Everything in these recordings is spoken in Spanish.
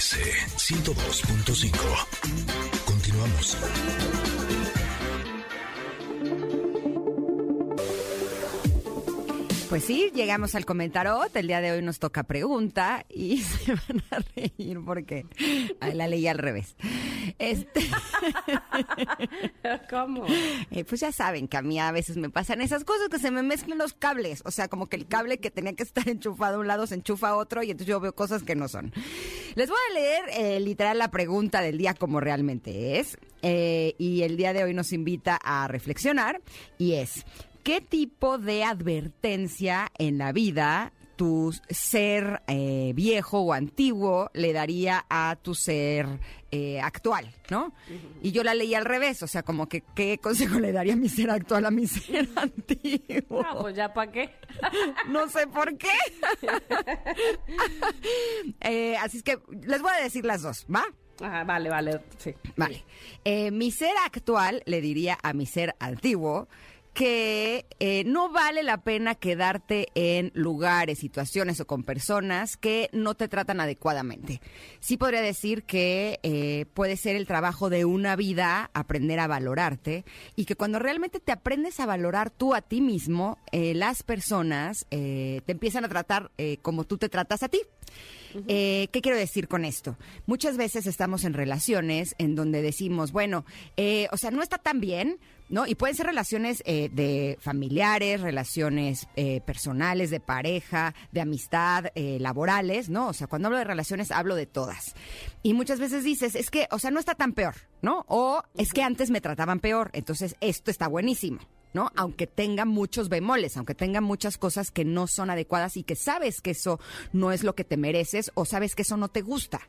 MBS 102.5. Continuamos. Pues sí, llegamos al comentarot. El día de hoy nos toca pregunta y se van a reír porque la leí al revés. Este, ¿Cómo? eh, pues ya saben que a mí a veces me pasan esas cosas que se me mezclan los cables. O sea, como que el cable que tenía que estar enchufado a un lado se enchufa a otro y entonces yo veo cosas que no son. Les voy a leer eh, literal la pregunta del día como realmente es. Eh, y el día de hoy nos invita a reflexionar y es, ¿qué tipo de advertencia en la vida tu ser eh, viejo o antiguo le daría a tu ser eh, actual, ¿no? Y yo la leí al revés, o sea, como que qué consejo le daría a mi ser actual a mi ser antiguo. Ah, pues ya para qué. No sé por qué. Eh, así es que les voy a decir las dos, ¿va? Ajá, vale, vale, sí. Vale. Mi ser actual le diría a mi ser antiguo que eh, no vale la pena quedarte en lugares, situaciones o con personas que no te tratan adecuadamente. Sí podría decir que eh, puede ser el trabajo de una vida aprender a valorarte y que cuando realmente te aprendes a valorar tú a ti mismo, eh, las personas eh, te empiezan a tratar eh, como tú te tratas a ti. Eh, ¿Qué quiero decir con esto? Muchas veces estamos en relaciones en donde decimos, bueno, eh, o sea, no está tan bien, ¿no? Y pueden ser relaciones eh, de familiares, relaciones eh, personales, de pareja, de amistad, eh, laborales, ¿no? O sea, cuando hablo de relaciones hablo de todas. Y muchas veces dices, es que, o sea, no está tan peor, ¿no? O es que antes me trataban peor, entonces esto está buenísimo. ¿No? Aunque tenga muchos bemoles, aunque tenga muchas cosas que no son adecuadas y que sabes que eso no es lo que te mereces o sabes que eso no te gusta,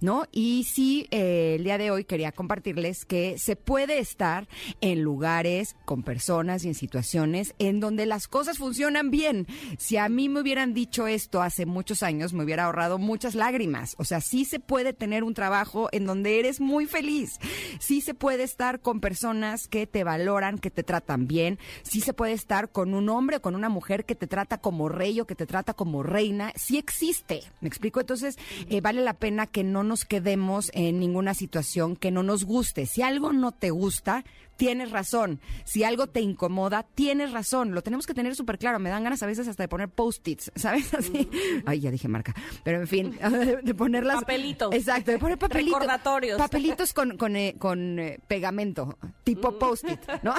¿no? Y sí, eh, el día de hoy quería compartirles que se puede estar en lugares, con personas y en situaciones en donde las cosas funcionan bien. Si a mí me hubieran dicho esto hace muchos años, me hubiera ahorrado muchas lágrimas. O sea, sí se puede tener un trabajo en donde eres muy feliz. Sí se puede estar con personas que te valoran, que te tratan bien. Sí se puede estar con un hombre o con una mujer que te trata como rey o que te trata como reina. Sí existe. ¿Me explico? Entonces, eh, vale la pena que no nos quedemos en ninguna situación que no nos guste. Si algo no te gusta, tienes razón. Si algo te incomoda, tienes razón. Lo tenemos que tener súper claro. Me dan ganas a veces hasta de poner post-its, ¿sabes? Así. Ay, ya dije marca. Pero en fin, de, de poner las... Papelitos. Exacto, de poner papelitos. Recordatorios. Papelitos con, con, eh, con eh, pegamento, tipo post-it, ¿no?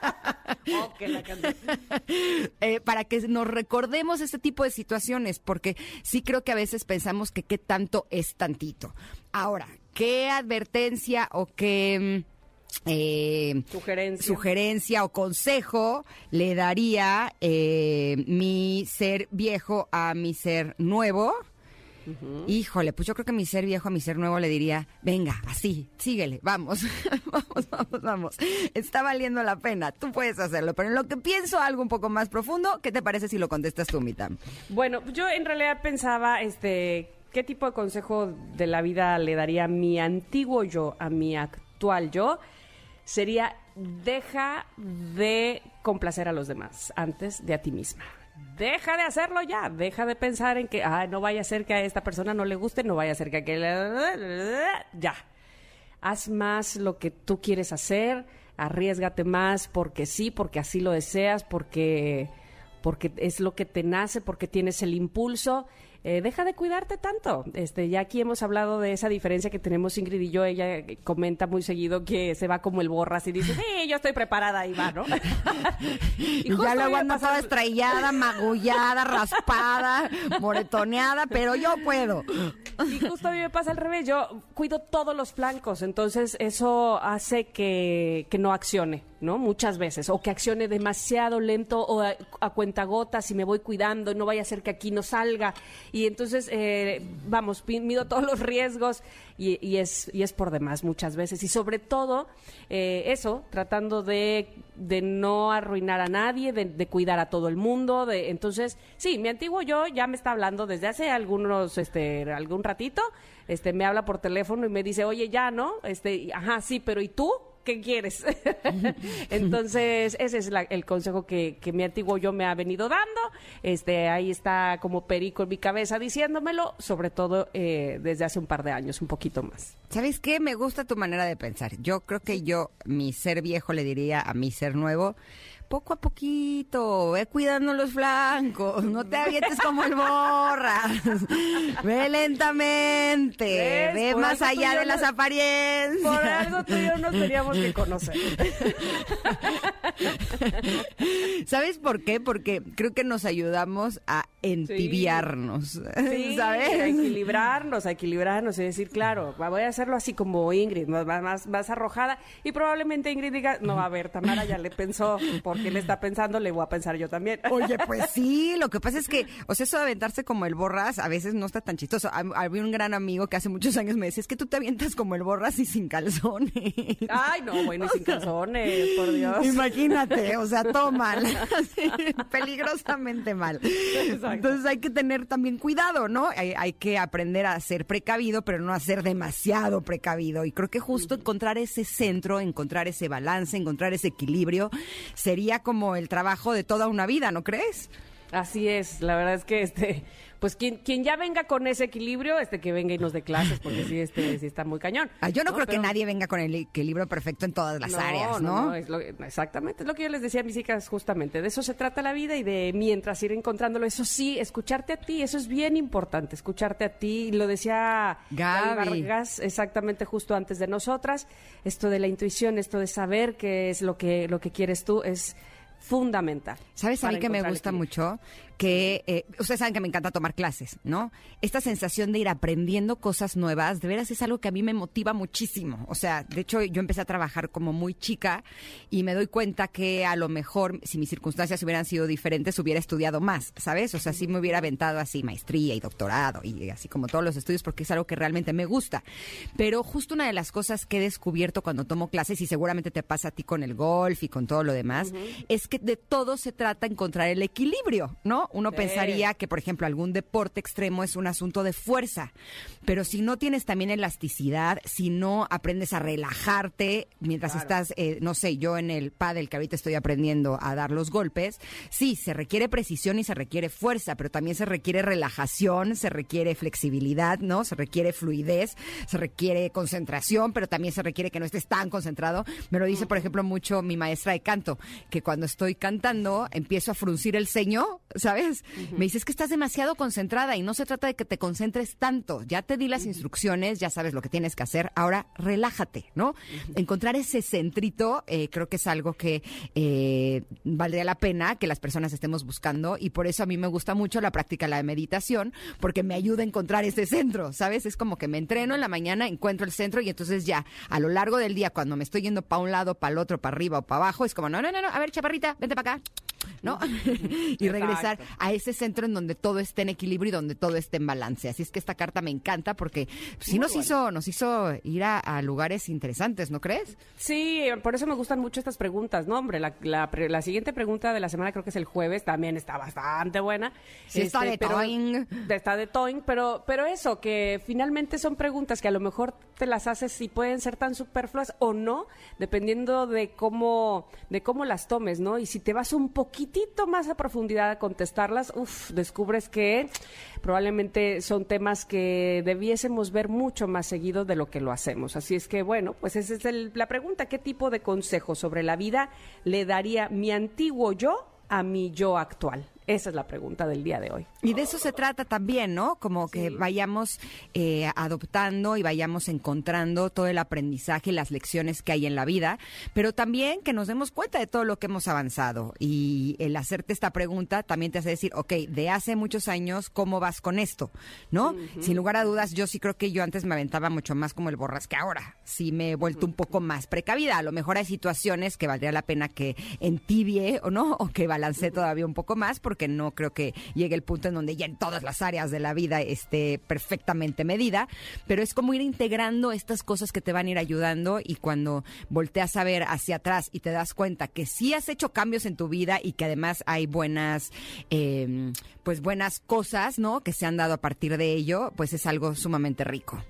La. Eh, para que nos recordemos este tipo de situaciones, porque sí creo que a veces pensamos que qué tanto es tantito. Ahora, ¿qué advertencia o qué... mm, eh, Sugerencia. sugerencia o consejo le daría eh, mi ser viejo a mi ser nuevo. Híjole, pues yo creo que mi ser viejo a mi ser nuevo le diría, venga, así, síguele, vamos, vamos, vamos, vamos. Está valiendo la pena, tú puedes hacerlo, pero en lo que pienso algo un poco más profundo, ¿qué te parece si lo contestas tú, Mitam? Bueno, yo en realidad pensaba, este, ¿qué tipo de consejo de la vida le daría a mi antiguo yo, a mi actual yo? Sería, deja de complacer a los demás antes de a ti misma. Deja de hacerlo ya, deja de pensar en que, ah, no vaya a ser que a esta persona no le guste, no vaya a ser que a aquel... Ya. Haz más lo que tú quieres hacer, arriesgate más porque sí, porque así lo deseas, porque, porque es lo que te nace, porque tienes el impulso. Eh, deja de cuidarte tanto. Este, ya aquí hemos hablado de esa diferencia que tenemos Ingrid y yo. Ella comenta muy seguido que se va como el borras y dice, sí, yo estoy preparada y va, ¿no? Y, ya luego me anda pasa- toda estrellada, magullada, raspada, moretoneada, pero yo puedo. Y justo a mí me pasa al revés, yo cuido todos los flancos, entonces eso hace que, que no accione, ¿no? Muchas veces, o que accione demasiado lento o a, a cuentagotas y me voy cuidando, no vaya a ser que aquí no salga. Y entonces, eh, vamos, mido todos los riesgos y, y es, y es por demás muchas veces. Y sobre todo, eh, eso, tratando de, de no arruinar a nadie, de, de cuidar a todo el mundo. De, entonces, sí, mi antiguo yo ya me está hablando desde hace algunos, este, algún ratito, este, me habla por teléfono y me dice, oye, ya, ¿no? Este, ajá, sí, pero ¿y tú? ¿Qué quieres? Entonces, ese es la- el consejo que, que mi antiguo yo me ha venido dando. Este, ahí está como perico en mi cabeza diciéndomelo, sobre todo eh, desde hace un par de años, un poquito más. ¿Sabes qué? Me gusta tu manera de pensar. Yo creo que yo, mi ser viejo, le diría a mi ser nuevo, poco a poquito, ve cuidando los flancos, no te avientes como el borras, ve lentamente, ¿Ves? ve Por más allá de las apariencias. Por algo tú y yo nos teníamos que conocer. ¿Sabes por qué? Porque creo que nos ayudamos a entibiarnos, Sí, ¿sabes? a equilibrarnos, a equilibrarnos y decir, claro, voy a hacerlo así como Ingrid, más, más, más arrojada. Y probablemente Ingrid diga, no, a ver, Tamara ya le pensó, porque le está pensando, le voy a pensar yo también. Oye, pues sí, lo que pasa es que, o sea, eso de aventarse como el borras a veces no está tan chistoso. Hab- Había un gran amigo que hace muchos años me decía, es que tú te avientas como el borras y sin calzones. Ay, no, bueno, y sin calzones, por Dios. Imagínate, o sea, todo mal, peligrosamente mal. Entonces hay que tener también cuidado, ¿no? Hay, hay que aprender a ser precavido, pero no a ser demasiado precavido. Y creo que justo encontrar ese centro, encontrar ese balance, encontrar ese equilibrio, sería como el trabajo de toda una vida, ¿no crees? Así es, la verdad es que este, pues quien, quien ya venga con ese equilibrio, este que venga y nos dé clases, porque sí, este, sí está muy cañón. Ah, yo no, creo que nadie venga con el equilibrio perfecto en todas las áreas, ¿no? es lo- exactamente, es lo que yo les decía a mis hijas justamente. De eso se trata la vida y de mientras ir encontrándolo. Eso sí, escucharte a ti, eso es bien importante, escucharte a ti. Lo decía Gaby. Vargas exactamente justo antes de nosotras. Esto de la intuición, esto de saber qué es lo que, lo que quieres tú es fundamental. ¿Sabes a mí que me gusta mucho? Que eh, ustedes saben que me encanta tomar clases, ¿no? Esta sensación de ir aprendiendo cosas nuevas, de veras es algo que a mí me motiva muchísimo. O sea, de hecho yo empecé a trabajar como muy chica y me doy cuenta que a lo mejor si mis circunstancias hubieran sido diferentes hubiera estudiado más, ¿sabes? O sea, sí me hubiera aventado así maestría y doctorado y así como todos los estudios porque es algo que realmente me gusta. Pero justo una de las cosas que he descubierto cuando tomo clases y seguramente te pasa a ti con el golf y con todo lo demás, es que de todo se trata encontrar el equilibrio, ¿no? Uno Sí. pensaría que, por ejemplo, algún deporte extremo es un asunto de fuerza, pero si no tienes también elasticidad, si no aprendes a relajarte mientras estás, eh, no sé, yo en el pádel que ahorita estoy aprendiendo a dar los golpes, sí, se requiere precisión y se requiere fuerza, pero también se requiere relajación, se requiere flexibilidad, ¿no? Se requiere fluidez, se requiere concentración, pero también se requiere que no estés tan concentrado. Me lo dice, por ejemplo, mucho mi maestra de canto, que cuando estoy cantando empiezo a fruncir el ceño, ¿sabes? Me dice, es que estás demasiado concentrada y no se trata de que te concentres tanto. Ya te di las instrucciones, ya sabes lo que tienes que hacer, ahora relájate, ¿no? Encontrar ese centrito eh, creo que es algo que eh, valdría la pena que las personas estemos buscando y por eso a mí me gusta mucho la práctica de la meditación porque me ayuda a encontrar ese centro, ¿sabes? Es como que me entreno en la mañana, encuentro el centro y entonces ya a lo largo del día cuando me estoy yendo para un lado, para el otro, para arriba o para abajo, es como, no, no, no, no, a ver, chaparrita, vente para acá. ¿No? y regresar Exacto. a ese centro en donde todo esté en equilibrio y donde todo esté en balance. Así es que esta carta me encanta porque sí nos hizo, nos hizo ir a, a lugares interesantes, ¿no crees? Sí, por eso me gustan mucho estas preguntas, ¿no? Hombre, la, la, siguiente pregunta de la semana creo que es el jueves, también está bastante buena. Este, Sí, está de pero- toing. Está de toing, pero, pero eso, que finalmente son preguntas que a lo mejor te las haces y pueden ser tan superfluas o no, dependiendo de cómo, de cómo las tomes, ¿no? Y si te vas un poquitito más a profundidad a contestarlas, uff, descubres que probablemente son temas que debiésemos ver mucho más seguido de lo que lo hacemos. Así es que, bueno, pues esa es el- la pregunta, ¿qué tipo de consejo sobre la vida le daría mi antiguo yo a mi yo actual? Esa es la pregunta del día de hoy. Y de eso se trata también, ¿no? Como que vayamos eh, adoptando y vayamos encontrando todo el aprendizaje y las lecciones que hay en la vida, pero también que nos demos cuenta de todo lo que hemos avanzado. Y el hacerte esta pregunta también te hace decir, ok, de hace muchos años, ¿cómo vas con esto? ¿No? Sin lugar a dudas, yo sí creo que yo antes me aventaba mucho más como el borras que ahora. Sí me he vuelto un poco más precavida. A lo mejor hay situaciones que valdría la pena que entibie o no, o que balance todavía un poco más, porque no creo que llegue el punto en donde ya en todas las áreas de la vida esté perfectamente medida, pero es como ir integrando estas cosas que te van a ir ayudando y cuando volteas a ver hacia atrás y te das cuenta que sí has hecho cambios en tu vida y que además hay buenas, eh, pues buenas cosas, ¿no? Que se han dado a partir de ello, pues es algo sumamente rico.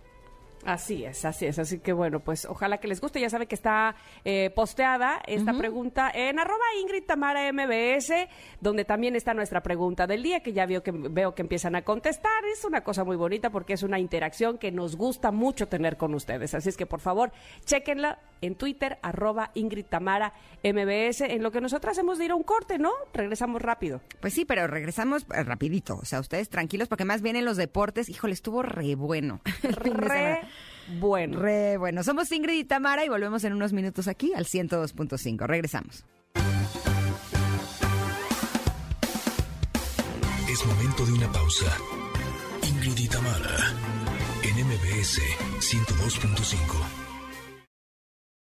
Así es, así es. Así que bueno, pues ojalá que les guste. Ya sabe que está eh, posteada esta pregunta en arroba Ingrid Tamara MBS, donde también está nuestra pregunta del día, que ya veo que, veo que empiezan a contestar. Es una cosa muy bonita porque es una interacción que nos gusta mucho tener con ustedes. Así es que por favor, chequenla en Twitter, arroba Ingrid Tamara MBS, en lo que nosotras hemos de ir a un corte, ¿no? Regresamos rápido. Pues sí, pero regresamos eh, rapidito. O sea, ustedes tranquilos porque más bien en los deportes, híjole, estuvo re bueno. de Re. Bueno. Re bueno. Somos Ingrid y Tamara y volvemos en unos minutos aquí al 102.5. Regresamos. Es momento de una pausa. Ingrid y Tamara, en MBS 102.5.